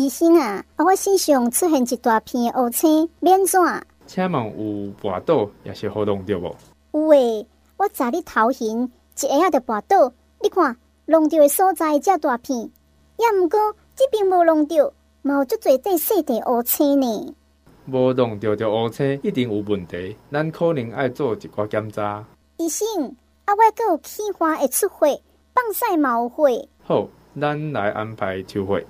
医生啊，我身上出现一大片的乌青，免怎？请问有跋倒也是好弄着无？有诶，我昨日头前一下就跋倒，你看弄着的所在遮大片，也毋过这边无弄着，嘛有足侪块细块乌青呢。无弄着着乌青，一定有问题，咱可能爱做一寡检查。医生，啊，我阁有气花会出血，放屎嘛有血。好，咱来安排抽血。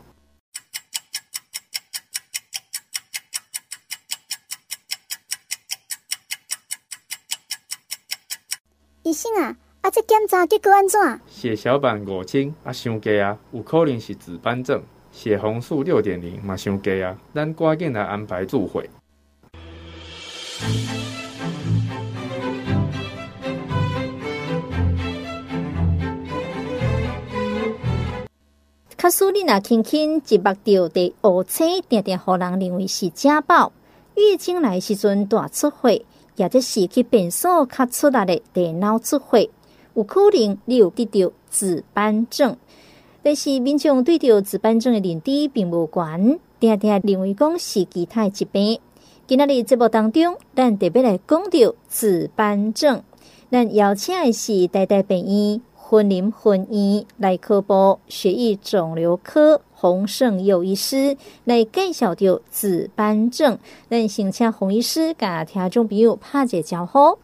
医生啊，啊，这检查结果安怎？血小板五千啊，伤低啊，有可能是紫斑症。血红素六点零嘛，伤低啊，咱赶紧来安排注血。卡苏丽娜轻轻一目掉的乌青，定定让人认为是家暴。月经来时阵大出血，也就是去便所卡出来的电脑出血，有可能你有得到紫斑症。但是民众对着紫斑症的认知并无悬，定定认为讲是其他疾病。今仔日节目当中，咱特别来讲到紫斑症，咱邀请的是台大病院。云林分院内科部血液肿瘤科洪胜佑医师来介绍着紫斑症，咱先请洪医师甲听众朋友拍一招呼。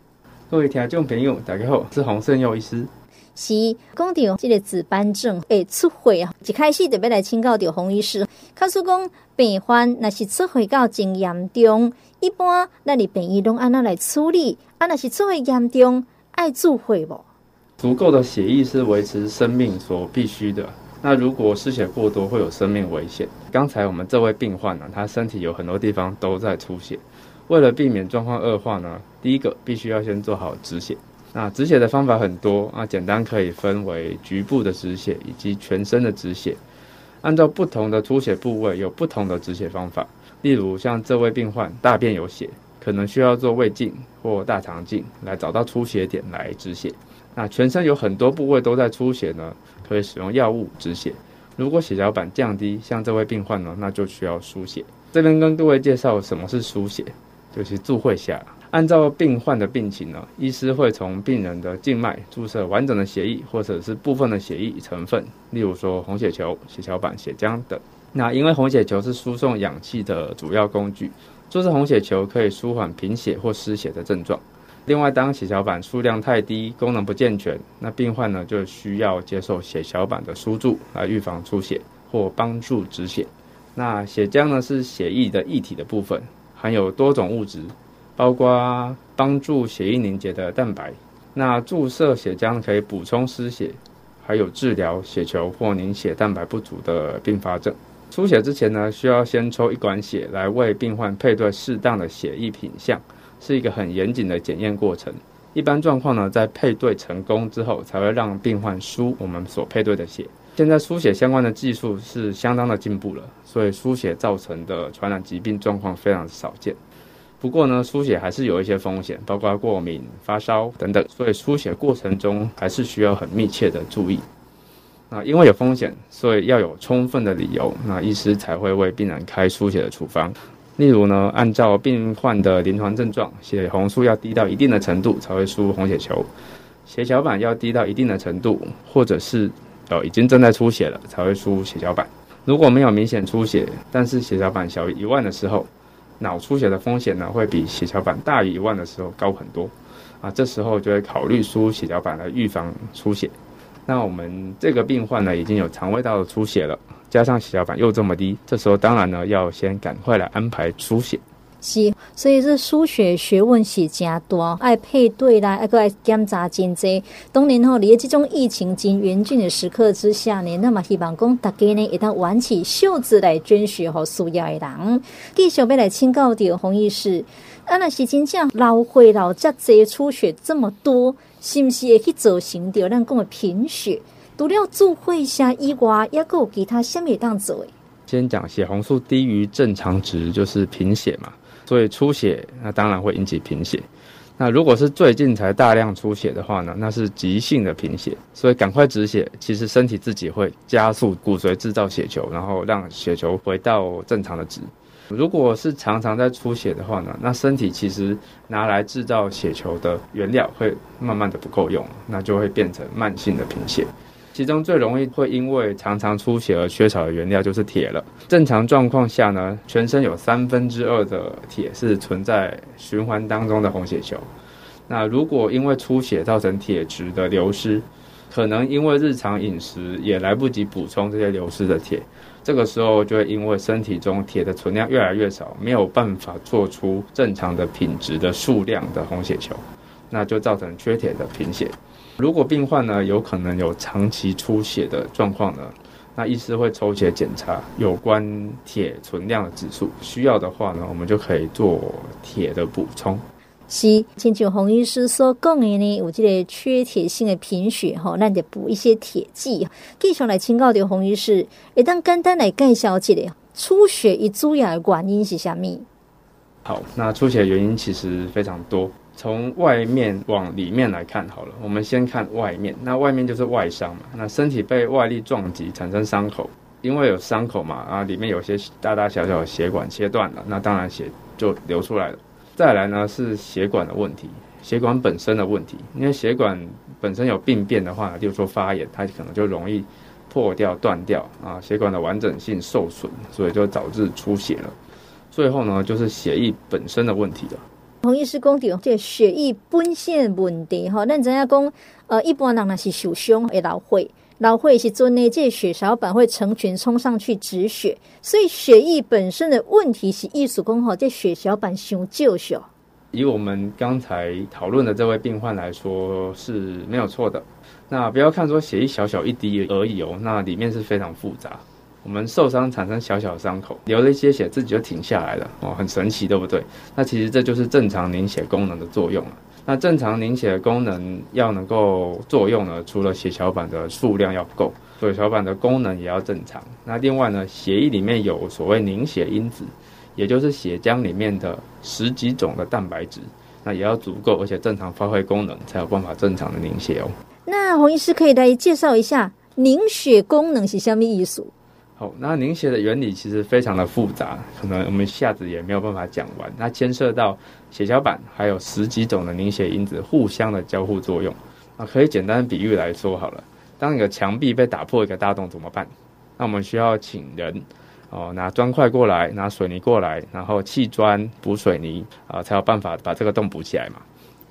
各位听众朋友，大家好，我是洪胜佑医师。是讲到这个紫斑症会出血啊，一开始就要来请教着洪医师。卡说讲病患若是出血到真严重，一般咱的病医拢安怎来处理？啊，若是出血严重，爱注血无？足够的血液是维持生命所必须的。那如果失血过多，会有生命危险。刚才我们这位病患呢，他身体有很多地方都在出血。为了避免状况恶化呢，第一个必须要先做好止血。那止血的方法很多啊，简单可以分为局部的止血以及全身的止血。按照不同的出血部位有不同的止血方法。例如像这位病患大便有血，可能需要做胃镜或大肠镜来找到出血点来止血。那全身有很多部位都在出血呢，可以使用药物止血。如果血小板降低，像这位病患呢，那就需要输血。这边跟各位介绍什么是输血，就是注会下。按照病患的病情呢，医师会从病人的静脉注射完整的血液，或者是部分的血液成分，例如说红血球、血小板、血浆等。那因为红血球是输送氧气的主要工具，注射红血球可以舒缓贫血或失血的症状。另外，当血小板数量太低，功能不健全，那病患呢就需要接受血小板的输注来预防出血或帮助止血。那血浆呢是血液的液体的部分，含有多种物质，包括帮助血液凝结的蛋白。那注射血浆可以补充失血，还有治疗血球或凝血蛋白不足的并发症。出血之前呢，需要先抽一管血来为病患配对适当的血液品相。是一个很严谨的检验过程。一般状况呢，在配对成功之后，才会让病患输我们所配对的血。现在输血相关的技术是相当的进步了，所以输血造成的传染疾病状况非常少见。不过呢，输血还是有一些风险，包括过敏、发烧等等，所以输血过程中还是需要很密切的注意。那因为有风险，所以要有充分的理由，那医师才会为病人开输血的处方。例如呢，按照病患的临床症状，血红素要低到一定的程度才会输红血球，血小板要低到一定的程度，或者是呃已经正在出血了才会输血小板。如果没有明显出血，但是血小板小于一万的时候，脑出血的风险呢会比血小板大于一万的时候高很多，啊，这时候就会考虑输血小板来预防出血。那我们这个病患呢已经有肠胃道的出血了。加上血小板又这么低，这时候当然呢要先赶快来安排输血。是，所以这输血学问是真多，爱配对啦，爱个爱检查真济。当然吼，在这种疫情真严峻的时刻之下呢，那么希望讲大家呢一旦挽起袖子来捐血和需要的人，继续要来请教的洪医师，啊，那是真正老会老这济出血这么多，是不是会去造成掉咱讲的贫血？除了注会下以外，也有其他什么当做？先讲血红素低于正常值就是贫血嘛，所以出血那当然会引起贫血。那如果是最近才大量出血的话呢，那是急性的贫血，所以赶快止血，其实身体自己会加速骨髓制造血球，然后让血球回到正常的值。如果是常常在出血的话呢，那身体其实拿来制造血球的原料会慢慢的不够用，那就会变成慢性的贫血。其中最容易会因为常常出血而缺少的原料就是铁了。正常状况下呢，全身有三分之二的铁是存在循环当中的红血球。那如果因为出血造成铁质的流失，可能因为日常饮食也来不及补充这些流失的铁，这个时候就会因为身体中铁的存量越来越少，没有办法做出正常的品质的数量的红血球，那就造成缺铁的贫血。如果病患呢，有可能有长期出血的状况呢，那医师会抽血检查有关铁存量的指数，需要的话呢，我们就可以做铁的补充。是，亲像洪医师所讲的呢，有这个缺铁性的贫血哈，那得补一些铁剂。继续来请教的洪医师，会当简单来介绍一下出血一主要的原因是什么？好，那出血的原因其实非常多。从外面往里面来看好了，我们先看外面。那外面就是外伤嘛，那身体被外力撞击产生伤口，因为有伤口嘛，啊，里面有些大大小小的血管切断了，那当然血就流出来了。再来呢是血管的问题，血管本身的问题，因为血管本身有病变的话，例如说发炎，它可能就容易破掉、断掉啊，血管的完整性受损，所以就导致出血了。最后呢就是血液本身的问题了。洪医师讲到，这血液本身的问题，哈，咱知影讲，呃，一般人若是受伤会流血，流血是阵呢，这血小板会成群冲上去止血，所以血液本身的问题是意思讲，哈，这血小板伤少少。以我们刚才讨论的这位病患来说是没有错的。那不要看说血液小小一滴而已哦，那里面是非常复杂。我们受伤产生小小的伤口，流了一些血，自己就停下来了哦，很神奇，对不对？那其实这就是正常凝血功能的作用了。那正常凝血的功能要能够作用呢，除了血小板的数量要够，血小板的功能也要正常。那另外呢，血液里面有所谓凝血因子，也就是血浆里面的十几种的蛋白质，那也要足够，而且正常发挥功能，才有办法正常的凝血哦。那洪医师可以来介绍一下凝血功能是什么意思？好，那凝血的原理其实非常的复杂，可能我们一下子也没有办法讲完。那牵涉到血小板还有十几种的凝血因子互相的交互作用啊。可以简单比喻来说好了，当一个墙壁被打破一个大洞怎么办？那我们需要请人哦拿砖块过来，拿水泥过来，然后砌砖补水泥啊，才有办法把这个洞补起来嘛。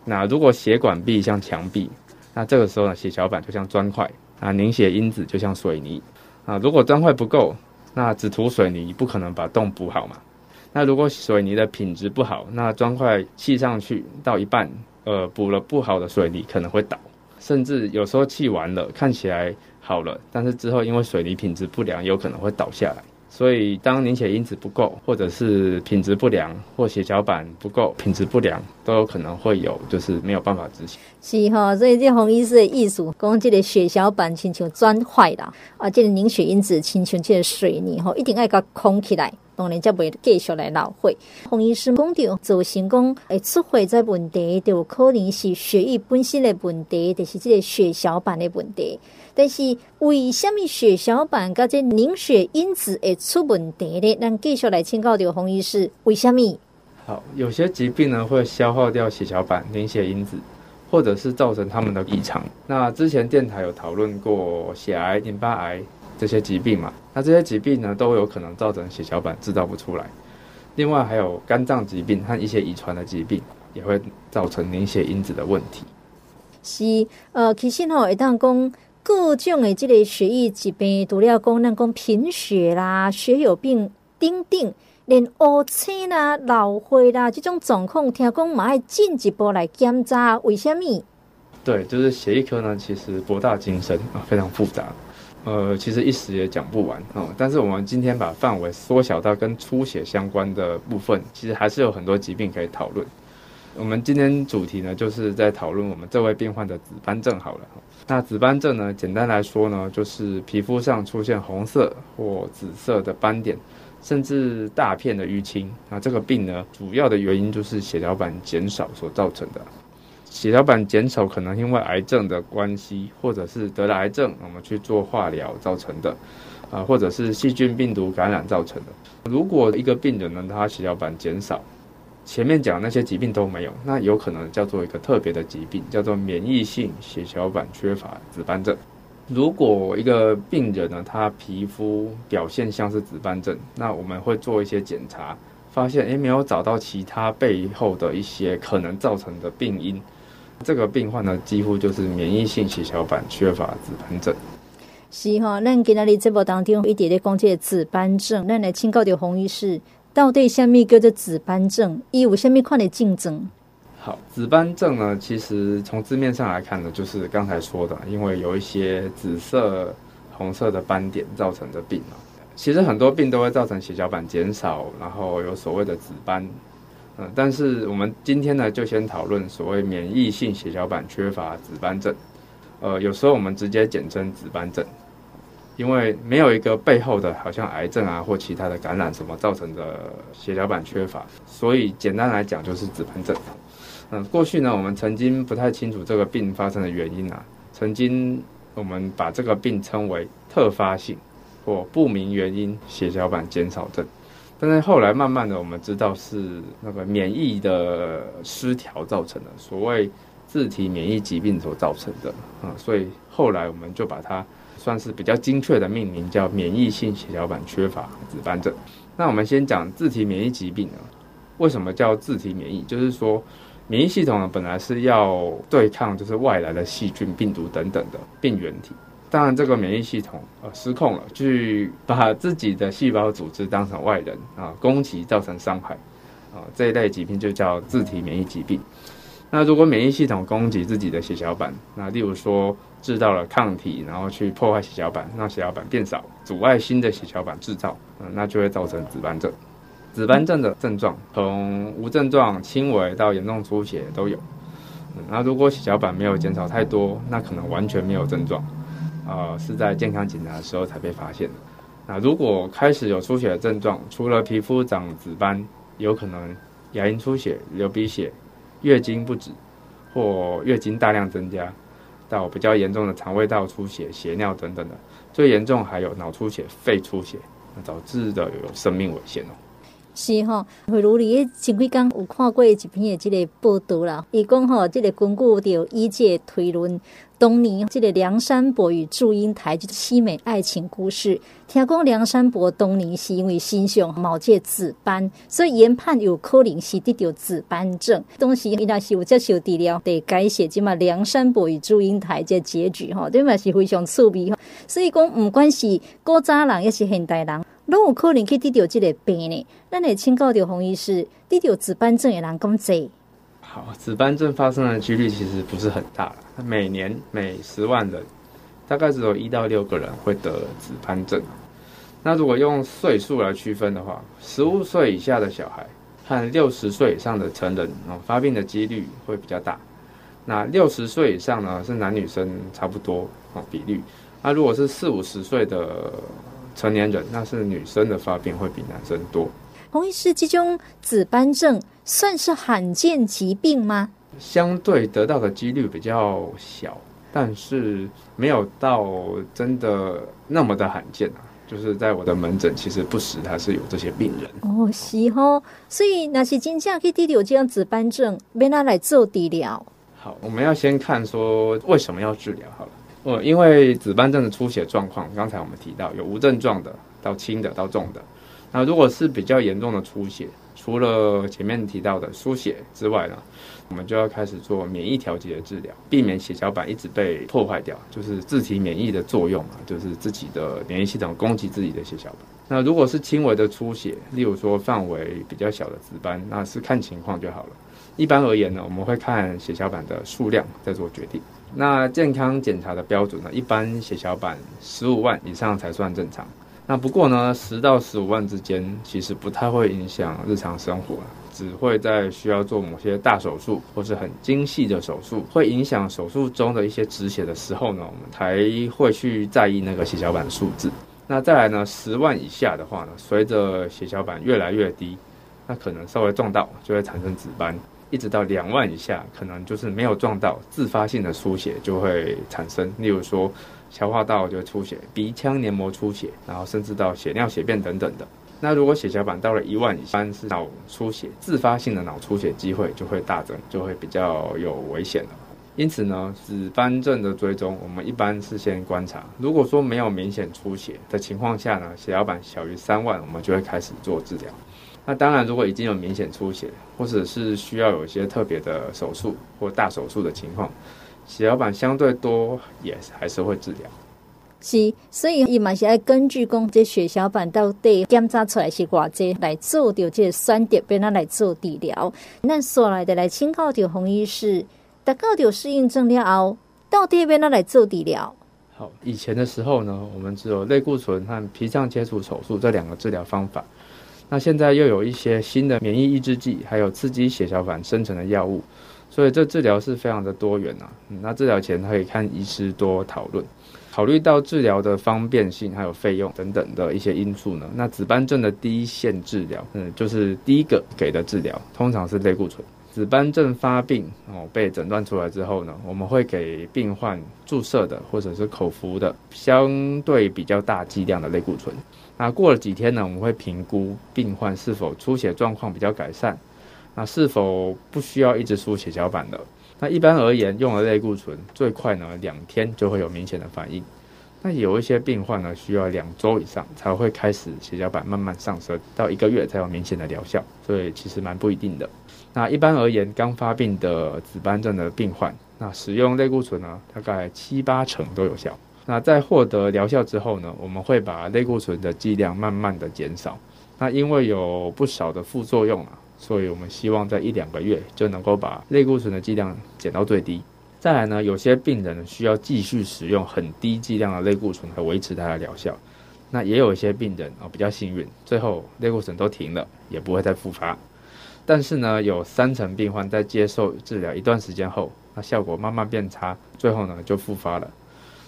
那如果血管壁像墙壁，那这个时候呢，血小板就像砖块啊，凝血因子就像水泥。啊，如果砖块不够，那只涂水泥不可能把洞补好嘛。那如果水泥的品质不好，那砖块砌上去到一半，呃，补了不好的水泥可能会倒，甚至有时候砌完了看起来好了，但是之后因为水泥品质不良，有可能会倒下来。所以，当凝血因子不够，或者是品质不良，或血小板不够，品质不良，都有可能会有，就是没有办法止血。是哈，所以这红医师的意思，讲这个血小板亲像砖块啦，啊，这个凝血因子亲像这个水泥哈，一定要给它空起来，当然才不会继续来流血。洪医师讲到，造成讲会出血这问题，就可能是血液本身的问题，就是这个血小板的问题。但是为什么血小板跟这凝血因子会出问题呢？咱继续来请教掉洪医师，为什么？好，有些疾病呢会消耗掉血小板凝血因子，或者是造成他们的异常。那之前电台有讨论过血癌、淋巴癌这些疾病嘛？那这些疾病呢都有可能造成血小板制造不出来。另外还有肝脏疾病和一些遗传的疾病也会造成凝血因子的问题。是，呃，其实吼，会当讲。各种的这个血液疾病，除了讲咱讲贫血啦、血友病等等，连乌青啦、老血啦这种状况，听讲嘛要进一步来检查，为什么？对，就是血液科呢，其实博大精深啊，非常复杂。呃，其实一时也讲不完哦。但是我们今天把范围缩小到跟出血相关的部分，其实还是有很多疾病可以讨论。我们今天主题呢，就是在讨论我们这位病患的紫斑症好了。那紫斑症呢，简单来说呢，就是皮肤上出现红色或紫色的斑点，甚至大片的淤青。那这个病呢，主要的原因就是血小板减少所造成的。血小板减少可能因为癌症的关系，或者是得了癌症，我们去做化疗造成的，啊，或者是细菌病毒感染造成的。如果一个病人呢，他血小板减少，前面讲那些疾病都没有，那有可能叫做一个特别的疾病，叫做免疫性血小板缺乏紫斑症。如果一个病人呢，他皮肤表现像是紫斑症，那我们会做一些检查，发现诶没有找到其他背后的一些可能造成的病因，这个病患呢，几乎就是免疫性血小板缺乏紫斑症。是哈，咱今日节目当中一点点讲这个紫斑症，咱来请教到洪医师，到底什么叫做紫斑症？伊有什么款的症状？好，紫斑症呢，其实从字面上来看呢，就是刚才说的，因为有一些紫色、红色的斑点造成的病嘛。其实很多病都会造成血小板减少，然后有所谓的紫斑。嗯，但是我们今天呢，就先讨论所谓免疫性血小板缺乏紫斑症。呃，有时候我们直接简称紫斑症，因为没有一个背后的好像癌症啊或其他的感染什么造成的血小板缺乏，所以简单来讲就是紫斑症。嗯，过去呢，我们曾经不太清楚这个病发生的原因啊。曾经我们把这个病称为特发性或不明原因血小板减少症，但是后来慢慢的我们知道是那个免疫的失调造成的，所谓自体免疫疾病所造成的啊。所以后来我们就把它算是比较精确的命名，叫免疫性血小板缺乏紫斑症。那我们先讲自体免疫疾病呢，为什么叫自体免疫？就是说。免疫系统呢，本来是要对抗就是外来的细菌、病毒等等的病原体。当然，这个免疫系统呃失控了，去把自己的细胞组织当成外人啊，攻击造成伤害啊，这一类疾病就叫自体免疫疾病。那如果免疫系统攻击自己的血小板，那例如说制造了抗体，然后去破坏血小板，让血小板变少，阻碍新的血小板制造，嗯，那就会造成紫斑症。紫斑症的症状从无症状、轻微到严重出血都有。那如果血小板没有减少太多，那可能完全没有症状，呃，是在健康检查的时候才被发现的。那如果开始有出血的症状，除了皮肤长紫斑，有可能牙龈出血、流鼻血、月经不止或月经大量增加，到比较严重的肠胃道出血、血尿等等的，最严重还有脑出血、肺出血，那导致的有生命危险哦。是吼，会如你前几天有看过一篇的这个报道啦。伊讲吼，这个根据着医界推论，当年这个梁山伯与祝英台就是凄美爱情故事。听讲梁山伯当年是因为身上冒这紫斑，所以研判有可能是得到紫斑症。当时伊若是有接受治疗，得改写即嘛梁山伯与祝英台这结局吼，对嘛是非常趣味。所以讲，不管是古早人也是现代人。拢有可能去得到这个病呢？咱来请教到洪医师，得到紫斑症的人咁济？好，紫斑症发生的几率其实不是很大，每年每十万人，大概只有一到六个人会得紫斑症。那如果用岁数来区分的话，十五岁以下的小孩和六十岁以上的成人哦，发病的几率会比较大。那六十岁以上呢，是男女生差不多哦比率。那如果是四五十岁的，成年人，那是女生的发病会比男生多。洪医师，这种紫斑症算是罕见疾病吗？相对得到的几率比较小，但是没有到真的那么的罕见啊。就是在我的门诊，其实不时还是有这些病人。哦，是哦，所以那些真正可以得到这样紫斑症，要拿来做治疗。好，我们要先看说为什么要治疗好了。呃，因为紫斑症的出血状况，刚才我们提到有无症状的到轻的到重的。那如果是比较严重的出血，除了前面提到的输血之外呢，我们就要开始做免疫调节的治疗，避免血小板一直被破坏掉，就是自体免疫的作用嘛，就是自己的免疫系统攻击自己的血小板。那如果是轻微的出血，例如说范围比较小的紫斑，那是看情况就好了。一般而言呢，我们会看血小板的数量再做决定。那健康检查的标准呢，一般血小板十五万以上才算正常。那不过呢，十到十五万之间其实不太会影响日常生活，只会在需要做某些大手术或是很精细的手术，会影响手术中的一些止血的时候呢，我们才会去在意那个血小板数字。那再来呢，十万以下的话呢，随着血小板越来越低，那可能稍微撞到就会产生紫斑，一直到两万以下，可能就是没有撞到，自发性的出血就会产生，例如说消化道就会出血，鼻腔黏膜出血，然后甚至到血尿、血便等等的。那如果血小板到了一万以下，是脑出血，自发性的脑出血机会就会大增，就会比较有危险了。因此呢，紫斑症的追踪，我们一般是先观察。如果说没有明显出血的情况下呢，血小板小于三万，我们就会开始做治疗。那当然，如果已经有明显出血，或者是需要有一些特别的手术或大手术的情况，血小板相对多，也还是会治疗。是，所以伊嘛是爱根据讲这血小板到底检查出来是偌济来做掉这个选择，变咱来做治疗。咱所来的来请教掉洪医师，得到掉适应症了后，到底变咱来做治疗？好，以前的时候呢，我们只有类固醇和脾脏切除手术这两个治疗方法。那现在又有一些新的免疫抑制剂，还有刺激血小板生成的药物，所以这治疗是非常的多元啊。嗯，那治疗前可以看医师多讨论。考虑到治疗的方便性，还有费用等等的一些因素呢，那紫斑症的第一线治疗，嗯，就是第一个给的治疗，通常是类固醇。紫斑症发病哦，被诊断出来之后呢，我们会给病患注射的或者是口服的相对比较大剂量的类固醇。那过了几天呢，我们会评估病患是否出血状况比较改善，那是否不需要一直输血小板的。那一般而言，用了类固醇最快呢两天就会有明显的反应。那有一些病患呢需要两周以上才会开始血小板慢慢上升，到一个月才有明显的疗效，所以其实蛮不一定的。那一般而言，刚发病的紫斑症的病患，那使用类固醇呢大概七八成都有效。那在获得疗效之后呢，我们会把类固醇的剂量慢慢的减少。那因为有不少的副作用啊。所以我们希望在一两个月就能够把类固醇的剂量减到最低。再来呢，有些病人需要继续使用很低剂量的类固醇来维持它的疗效。那也有一些病人啊比较幸运，最后类固醇都停了，也不会再复发。但是呢，有三成病患在接受治疗一段时间后，那效果慢慢变差，最后呢就复发了，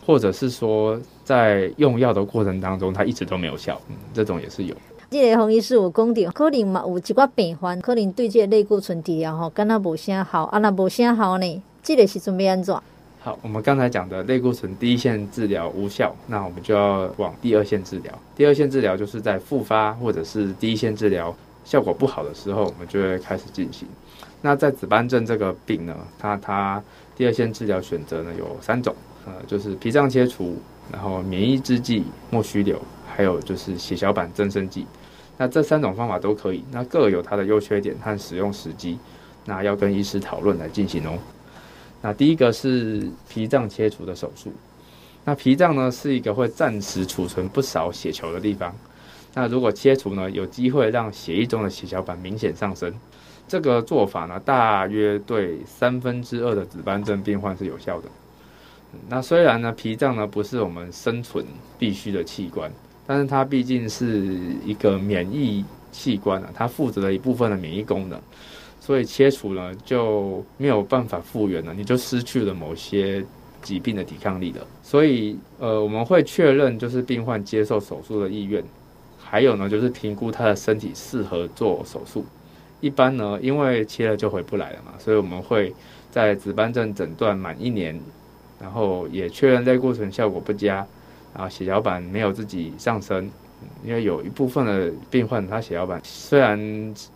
或者是说在用药的过程当中，它一直都没有效，嗯，这种也是有。这个洪医师有讲到，可能嘛有一寡病患，可能对这个类固醇治疗吼，敢若无啥好，啊那无啥好呢？这个是准备安怎？好，我们刚才讲的类固醇第一线治疗无效，那我们就要往第二线治疗。第二线治疗就是在复发或者是第一线治疗效果不好的时候，我们就会开始进行。那在紫斑症这个病呢，它它第二线治疗选择呢有三种，呃，就是脾脏切除，然后免疫制剂莫须流。还有就是血小板增生剂，那这三种方法都可以，那各有它的优缺点和使用时机，那要跟医师讨论来进行哦。那第一个是脾脏切除的手术，那脾脏呢是一个会暂时储存不少血球的地方，那如果切除呢，有机会让血液中的血小板明显上升，这个做法呢，大约对三分之二的紫斑症病患是有效的。那虽然呢，脾脏呢不是我们生存必须的器官。但是它毕竟是一个免疫器官啊，它负责了一部分的免疫功能，所以切除呢就没有办法复原了，你就失去了某些疾病的抵抗力了。所以呃，我们会确认就是病患接受手术的意愿，还有呢就是评估他的身体适合做手术。一般呢，因为切了就回不来了嘛，所以我们会在紫斑症诊断满一年，然后也确认类固醇效果不佳。啊，血小板没有自己上升，因为有一部分的病患，他血小板虽然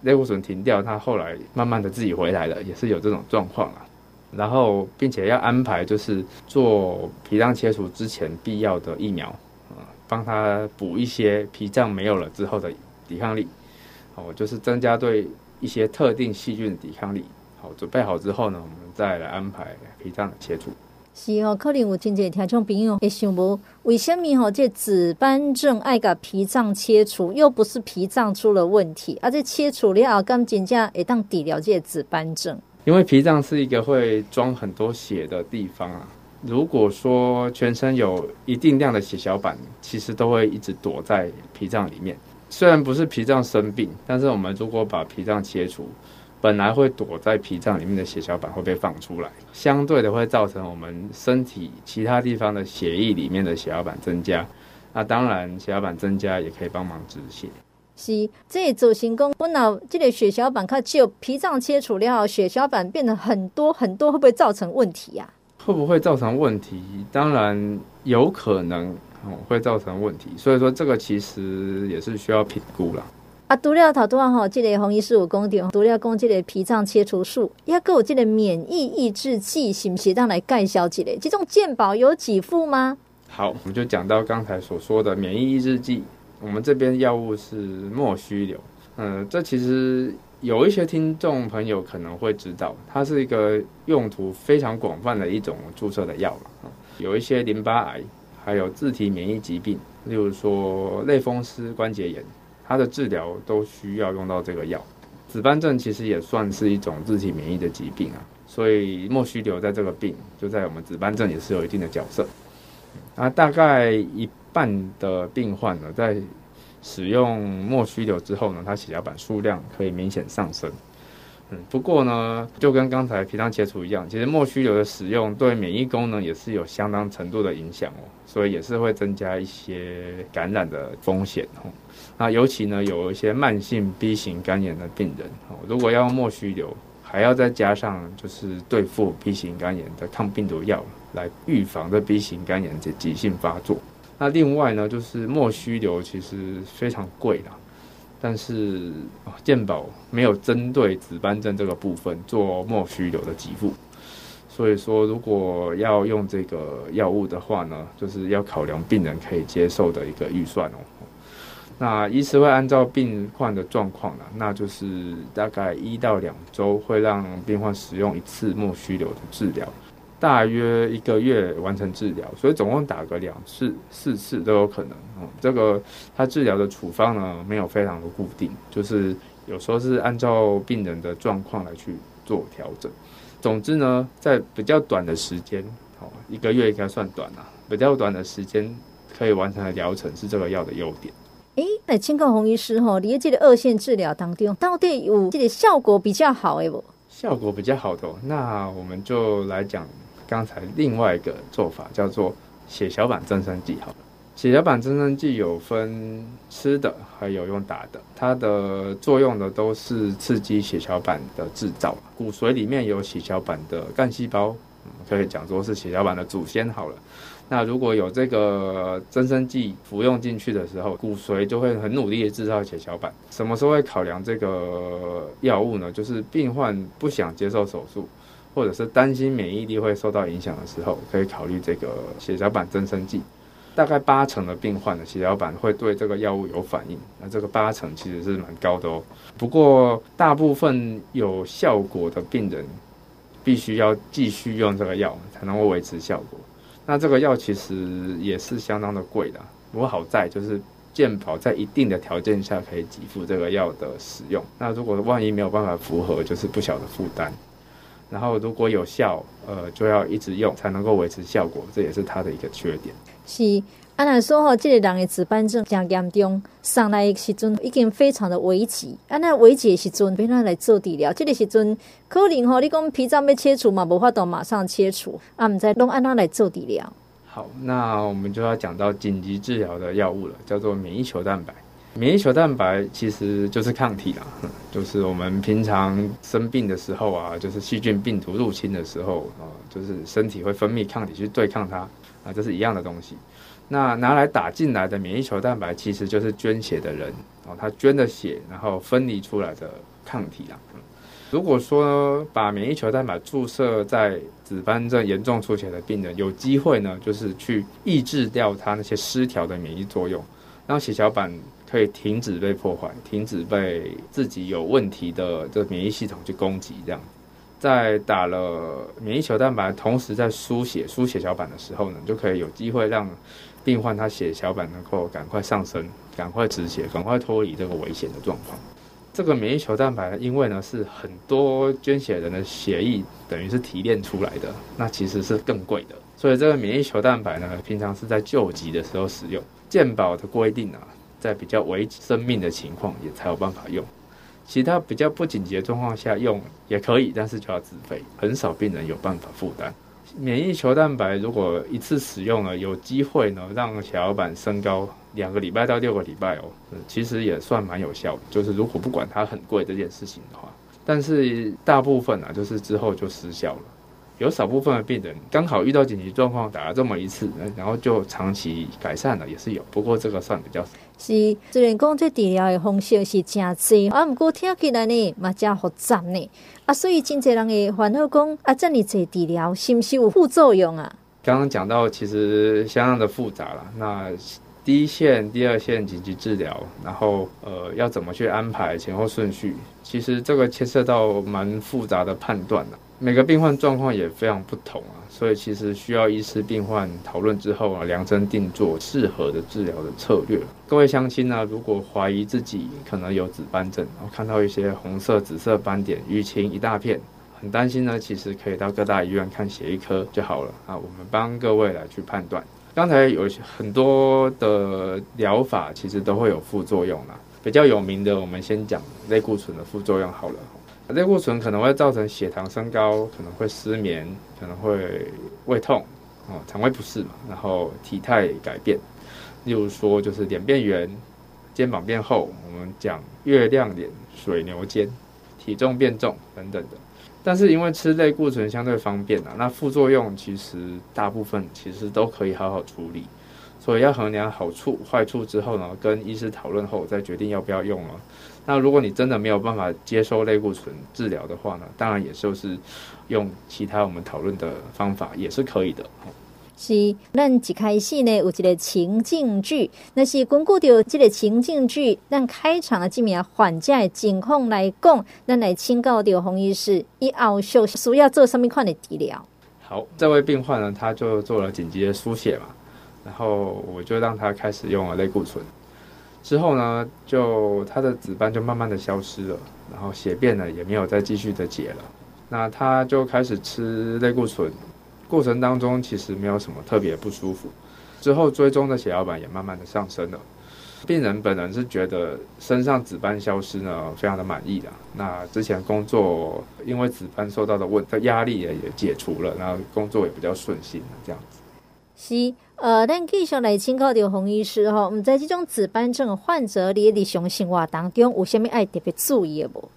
类固醇停掉，他后来慢慢的自己回来了，也是有这种状况啊。然后，并且要安排就是做脾脏切除之前必要的疫苗，啊，帮他补一些脾脏没有了之后的抵抗力，好，就是增加对一些特定细菌的抵抗力。好，准备好之后呢，我们再来安排脾脏的切除。是哦，可能有真济听众朋友会想无，为什么吼这紫斑症爱甲脾脏切除，又不是脾脏出了问题，而、且切除了后，敢真正会当治疗这紫斑症？因为脾脏是一个会装很多血的地方啊。如果说全身有一定量的血小板，其实都会一直躲在脾脏里面。虽然不是脾脏生病，但是我们如果把脾脏切除。本来会躲在脾脏里面的血小板会被放出来，相对的会造成我们身体其他地方的血液里面的血小板增加，那当然，血小板增加也可以帮忙止血。是，这造成功，我脑这个血小板靠只有脾脏切除了，血小板变得很多很多，会不会造成问题呀、啊？会不会造成问题？当然有可能，哦，会造成问题。所以说，这个其实也是需要评估了。啊，除了头拄仔吼，这个红衣师有讲到，除了讲这个脾脏切除术，也还有这个免疫抑制剂，是不是当来介绍一下？这种健保有几副吗？好，我们就讲到刚才所说的免疫抑制剂。我们这边药物是莫须流，嗯，这其实有一些听众朋友可能会知道，它是一个用途非常广泛的一种注射的药了。有一些淋巴癌，还有自体免疫疾病，例如说类风湿关节炎，它的治疗都需要用到这个药。紫斑症其实也算是一种自体免疫的疾病啊，所以莫须留在这个病就在我们紫斑症也是有一定的角色。啊，大概一。半的病患呢，在使用莫须留之后呢，他血小板数量可以明显上升。嗯，不过呢，就跟刚才脾脏切除一样，其实莫须流的使用对免疫功能也是有相当程度的影响哦，所以也是会增加一些感染的风险哦。那尤其呢，有一些慢性 B 型肝炎的病人哦，如果要用莫须流，还要再加上就是对付 B 型肝炎的抗病毒药来预防这 B 型肝炎的急性发作。那另外呢，就是莫须流其实非常贵啦，但是健保没有针对紫斑症这个部分做莫须流的给付，所以说如果要用这个药物的话呢，就是要考量病人可以接受的一个预算哦。那医师会按照病患的状况呢，那就是大概一到两周会让病患使用一次莫须流的治疗。大约一个月完成治疗，所以总共打个两次、四次都有可能。嗯，这个他治疗的处方呢，没有非常的固定，就是有时候是按照病人的状况来去做调整。总之呢，在比较短的时间，哦，一个月应该算短了，比较短的时间可以完成的疗程是这个药的优点。诶，那请教洪医师哈，你这个二线治疗当中，到底有这个效果比较好诶不？效果比较好的，那我们就来讲。刚才另外一个做法叫做血小板增生剂，好了，血小板增生剂有分吃的，还有用打的，它的作用呢都是刺激血小板的制造。骨髓里面有血小板的干细胞，可以讲说是血小板的祖先好了。那如果有这个增生剂服用进去的时候，骨髓就会很努力的制造血小板。什么时候会考量这个药物呢？就是病患不想接受手术。或者是担心免疫力会受到影响的时候，可以考虑这个血小板增生剂。大概八成的病患的血小板会对这个药物有反应，那这个八成其实是蛮高的哦。不过大部分有效果的病人，必须要继续用这个药才能够维持效果。那这个药其实也是相当的贵的，不过好在就是健保在一定的条件下可以给付这个药的使用。那如果万一没有办法符合，就是不小的负担。然后如果有效，呃，就要一直用才能够维持效果，这也是它的一个缺点。是，按来说哈，这个人的值班症真严重，上来的时阵已经非常的危急。按那危急的时阵，别人来做治疗，这个时阵可能哈，你讲脾脏要切除嘛，无法度马上切除，啊，唔再弄按那来做治疗。好，那我们就要讲到紧急治疗的药物了，叫做免疫球蛋白。免疫球蛋白其实就是抗体啦，就是我们平常生病的时候啊，就是细菌、病毒入侵的时候啊，就是身体会分泌抗体去对抗它啊，这是一样的东西。那拿来打进来的免疫球蛋白，其实就是捐血的人哦，他捐的血，然后分离出来的抗体啦。如果说把免疫球蛋白注射在紫斑症严重出血的病人，有机会呢，就是去抑制掉他那些失调的免疫作用，让血小板。可以停止被破坏，停止被自己有问题的这免疫系统去攻击。这样，在打了免疫球蛋白，同时在输血输血小板的时候呢，就可以有机会让病患他血小板能够赶快上升，赶快止血，赶快脱离这个危险的状况。这个免疫球蛋白，因为呢是很多捐血人的血液等于是提炼出来的，那其实是更贵的。所以这个免疫球蛋白呢，平常是在救急的时候使用。健保的规定啊。在比较危及生命的情况，也才有办法用。其他比较不紧急的状况下用也可以，但是就要自费，很少病人有办法负担。免疫球蛋白如果一次使用了，有机会呢让血小板升高两个礼拜到六个礼拜哦，其实也算蛮有效。就是如果不管它很贵这件事情的话，但是大部分啊，就是之后就失效了。有少部分的病人刚好遇到紧急状况，打了这么一次，然后就长期改善了，也是有。不过这个算比较少。是，虽然讲这治疗的方式是真济，啊，不过听起来呢，嘛真复杂呢。啊，所以真济人会烦恼讲，啊，这么济治疗是不是有副作用啊？刚刚讲到，其实相当的复杂了。那第一线、第二线紧急治疗，然后呃，要怎么去安排前后顺序？其实这个牵涉到蛮复杂的判断的。每个病患状况也非常不同啊，所以其实需要医师病患讨论之后啊，量身定做适合的治疗的策略。各位乡亲呢，如果怀疑自己可能有紫斑症，然后看到一些红色、紫色斑点、淤青一大片，很担心呢，其实可以到各大医院看血液科就好了啊。我们帮各位来去判断。刚才有很多的疗法，其实都会有副作用啦。比较有名的，我们先讲类固醇的副作用好了。类固醇可能会造成血糖升高，可能会失眠，可能会胃痛，哦，肠胃不适嘛，然后体态改变，例如说就是脸变圆，肩膀变厚，我们讲月亮脸、水牛肩，体重变重等等的。但是因为吃类固醇相对方便啊，那副作用其实大部分其实都可以好好处理，所以要衡量好处坏处之后呢，跟医师讨论后再决定要不要用了。那如果你真的没有办法接受类固醇治疗的话呢，当然也就是用其他我们讨论的方法也是可以的。是，咱一开始呢有一个情境剧，那是根据着这个情境剧，咱开场的这名患者的情况来讲，咱来请教着洪医师，以后需需要做什么款的治疗？好，这位病患呢，他就做了紧急的输血嘛，然后我就让他开始用了类固醇。之后呢，就他的紫斑就慢慢的消失了，然后血便呢也没有再继续的解了。那他就开始吃类固醇，过程当中其实没有什么特别不舒服。之后追踪的血小板也慢慢的上升了。病人本人是觉得身上紫斑消失呢，非常的满意的。那之前工作因为紫斑受到的问的压力也也解除了，然后工作也比较顺心这样子。是。呃，咱继续来请教到洪医师吼，唔知这种紫斑症患者，你日常生活当中有什么爱特别注意的不？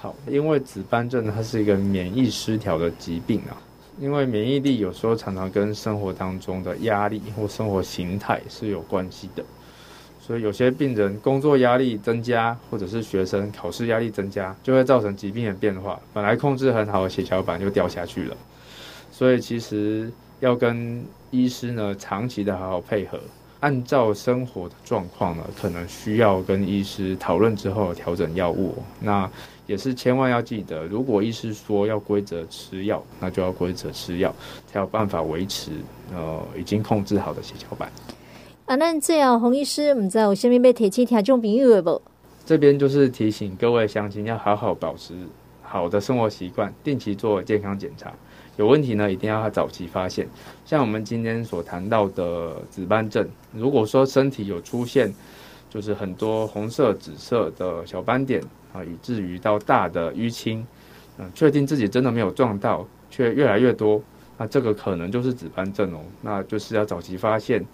好，因为紫斑症它是一个免疫失调的疾病啊，因为免疫力有时候常常跟生活当中的压力或生活形态是有关系的，所以有些病人工作压力增加，或者是学生考试压力增加，就会造成疾病的变化，本来控制很好的血小板就掉下去了，所以其实要跟医师呢，长期的好好配合，按照生活的状况呢，可能需要跟医师讨论之后调整药物。那也是千万要记得，如果医师说要规则吃药，那就要规则吃药，才有办法维持呃已经控制好的血小板。啊，那这样洪医师，唔知道有虾米要提醒听众朋友的不？这边就是提醒各位乡亲要好好保持好的生活习惯，定期做健康检查。有问题呢，一定要早期发现。像我们今天所谈到的紫斑症，如果说身体有出现，就是很多红色、紫色的小斑点啊，以至于到大的淤青，嗯，确定自己真的没有撞到，却越来越多，那这个可能就是紫斑症哦。那就是要早期发现，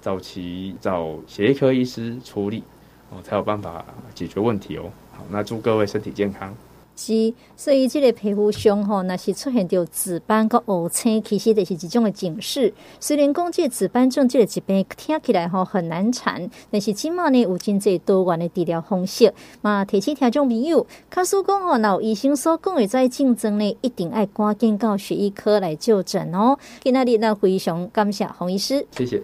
早期找血液科医师处理哦，才有办法解决问题哦。好，那祝各位身体健康。是，所以这个皮肤上吼，若是出现着紫斑跟乌青，其实就是一种的警示。虽然讲这紫斑症这个疾病听起来吼很难缠，但是起码呢有真济多元的治疗方式。嘛，提醒听众朋友，卡叔讲吼，若有医生所讲的在竞争呢，一定爱赶紧到血液科来就诊哦。今仔日呢非常感谢洪医师，谢谢。